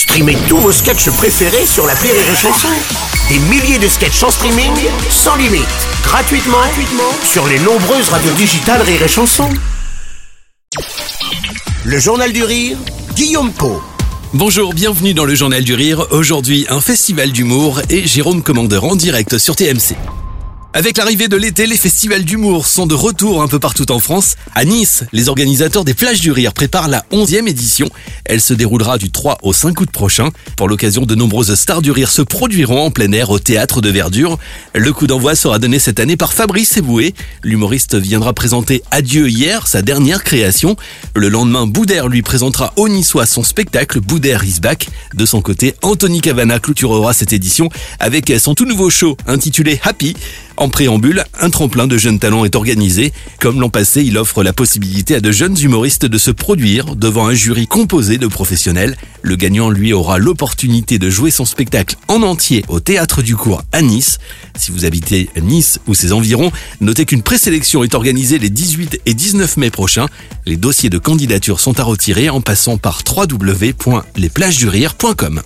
Streamez tous vos sketchs préférés sur la Rire et Chanson. Des milliers de sketchs en streaming, sans limite, gratuitement, gratuitement sur les nombreuses radios digitales Rire et Chanson. Le Journal du Rire, Guillaume Po. Bonjour, bienvenue dans le Journal du Rire. Aujourd'hui, un festival d'humour et Jérôme Commandeur en direct sur TMC. Avec l'arrivée de l'été, les festivals d'humour sont de retour un peu partout en France. À Nice, les organisateurs des Plages du Rire préparent la 11e édition. Elle se déroulera du 3 au 5 août prochain. Pour l'occasion, de nombreuses stars du rire se produiront en plein air au théâtre de Verdure. Le coup d'envoi sera donné cette année par Fabrice Eboué. L'humoriste viendra présenter Adieu hier, sa dernière création. Le lendemain, Boudère lui présentera au Niçois son spectacle Boudère is back. De son côté, Anthony Cavana clôturera cette édition avec son tout nouveau show intitulé Happy. En préambule, un tremplin de jeunes talents est organisé. Comme l'an passé, il offre la possibilité à de jeunes humoristes de se produire devant un jury composé de professionnels. Le gagnant, lui, aura l'opportunité de jouer son spectacle en entier au Théâtre du Cours à Nice. Si vous habitez Nice ou ses environs, notez qu'une présélection est organisée les 18 et 19 mai prochains. Les dossiers de candidature sont à retirer en passant par www.lesplagesdurire.com.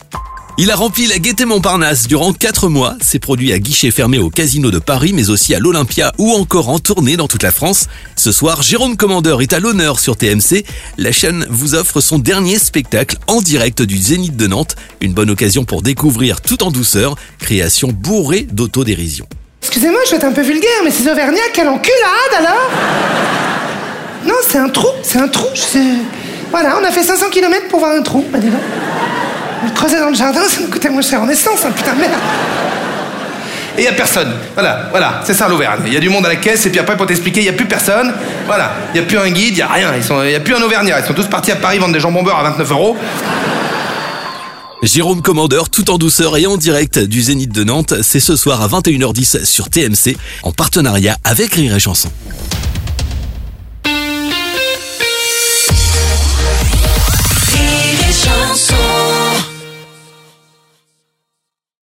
Il a rempli la Gaîté Montparnasse durant 4 mois, s'est produit à guichet fermé au Casino de Paris, mais aussi à l'Olympia ou encore en tournée dans toute la France. Ce soir, Jérôme Commandeur est à l'honneur sur TMC. La chaîne vous offre son dernier spectacle en direct du Zénith de Nantes. Une bonne occasion pour découvrir tout en douceur, création bourrée d'autodérision. Excusez-moi, je vais être un peu vulgaire, mais ces Auvergnats, quelle enculade alors Non, c'est un trou, c'est un trou. je- Voilà, on a fait 500 km pour voir un trou. Bah dis. Le creuser dans le jardin, ça nous coûtait moins cher en essence, hein, putain de merde. Et il y a personne. Voilà, voilà, c'est ça l'Auvergne. Il y a du monde à la caisse et puis après pour t'expliquer, il y a plus personne. Voilà, il y a plus un guide, il y a rien. Ils sont, il y a plus un Auvergnat. Ils sont tous partis à Paris vendre des jambons beurre à 29 euros. Jérôme Commandeur, tout en douceur et en direct du Zénith de Nantes, c'est ce soir à 21h10 sur TMC, en partenariat avec Rire et Chanson.